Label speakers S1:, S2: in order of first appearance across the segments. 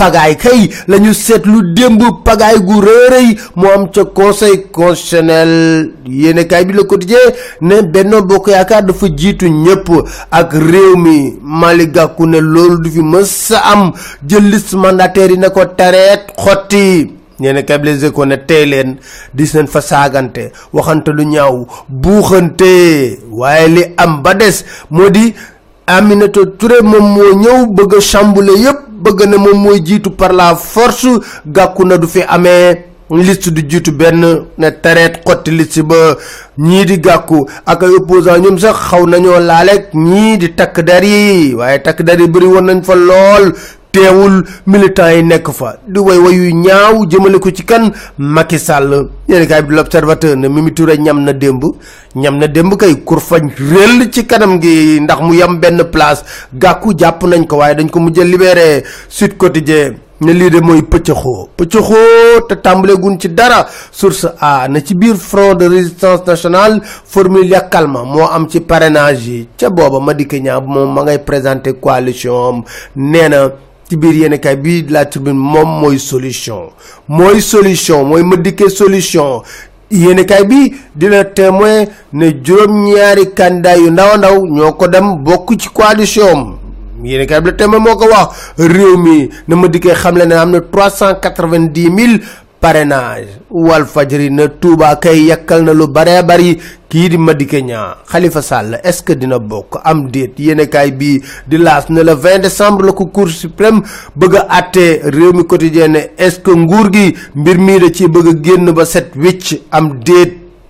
S1: pagaay kay. Lañu seetlu démb pagaay gu rëy mo am ca conseil constitutionnel. Yéenekaay bi Le Quotidien ne Benno Bokk Yaakaar dafa jiitu ñëpp ak réew mi. Mali gàkku ne loolu du fi mës sa am. Jël liste mandataire yi ne ko tareet xotti. Ñene kay Les ko ne tey leen dis nañ fa saagante waxante lu ñaaw buuxante. Waaye li am ba des moo di Aminata Touré moom moo ñëw bëgg a chambouler yépp bëgg na moom mooy jiitu par la force. Gàkku na du fi amee liste du jiitu benn ne tareet xotti liste ba ñii di gàkku ak ay opposant ñoom sax xaw nañoo laaleeg ñii di takk der yi. Waaye takk der yi bëri woon nañ fa lool teewul militants yi nekk fa. Di way wayu ñaaw jëmale ko ci kan? Macky Sall. Yéen kaay bi l'observateur ne Mimi Touré ñam na démb. Ñam na démb kay kurfañ réel ci kanam gi ndax mu yam benn place. Gàkku jàpp nañ ko waaye dañ ko mujjee libéré. Sud Quotidien ne lii de mooy pëccëxoo. Pëccëxoo te tàmbale gun ci dara. Source a na ci biir front de résistance nationale formule yàkkalma moo am ci parrainage yi. Ca booba Madické Niang moom ma ngay présenté coalition am. Nee na ci biir yéen kay bii la tribune moom mooy solution. mooy solution mooy Madické solution. Yéen kay bi dina témoin ne juróom-ñaari candidat yu ndaw ndaw ñoo ko dem bokk ci coalition am. Yéen kay bi la témoin moo na ne am na trois cent mille parrainage. Wal fajri na Touba kay yakkal na lu baree bari. Kii di Madické Niang Khalifa Sall est-ce que dina bokk? Am déet yéenekaay bii di laas ne le 20 décembre la ko Cour suprême bëgg a àtte réew mi quotidien ne est-ce que nguur gi mbir mii da ci génn ba set am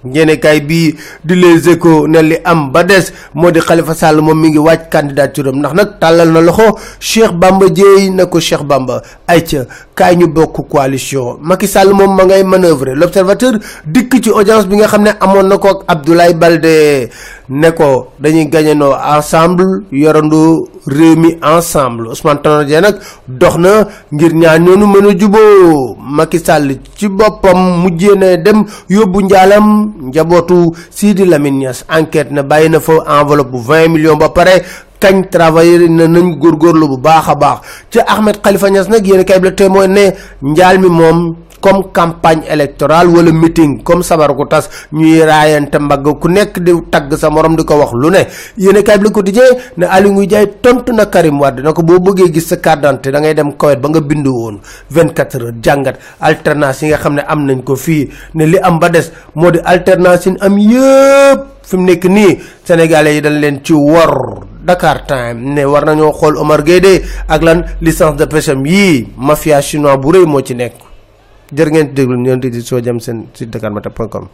S1: déet yéenekaay bii di Les Échos ne li am ba des. Moo di Khalifa Sall moom mi ngi wàcc candidature nag tàllal na loxo Cheikh Bamba Dièye na ko Cheikh Bamba. Ayca kaay ñu bokk coalition. Macky Sall moom ma ngay manœuvrer. L'observateur dikk ci audience bi nga xam ne amoon na ko ak Abdoulaye Baldé. Ne ko dañuy gagnandoo ensemble yorandoo réew mi ensemble. Ousmane Tanor Dieng nag dox na ngir ñaar ñoonu mën a juboo Macky Sall ci boppam mujjee na dem yóbbu njaalam njabootu Sidi Lamine Niass. Enquête na bàyyi na enveloppe bu 20 millions ba pare kañ travailleur na nañ góorgóorlu bu baax baax. Ci Ahmed Khalifa Niass nag yéen kay ne njaal mi moom comme campagne électorale wala meeting comme sabar ko tas ñuy raayante mbagg ku nekk di tagg sa morom di ko wax lu ne. Yéen kay bi quotidien ne Aliou Ngouille Ndiaye tontu na Karim Wade na ko boo bëggee gis sa carte d'identité da ngay dem Koweït ba nga bindu woon. 24 heures jàngat alternance yi nga xam ne am nañ ko fii ne li am ba des moo di alternance am yëpp fi mu nekk nii sénégalais yi dañ leen ci wor Dakar Time. Ne war nañoo xool Omar Gueye ak lan licence de pêche am mafia chinois bu rëy moo ci nekk. Jërë ngeen déglu di seen site dakarmatin.com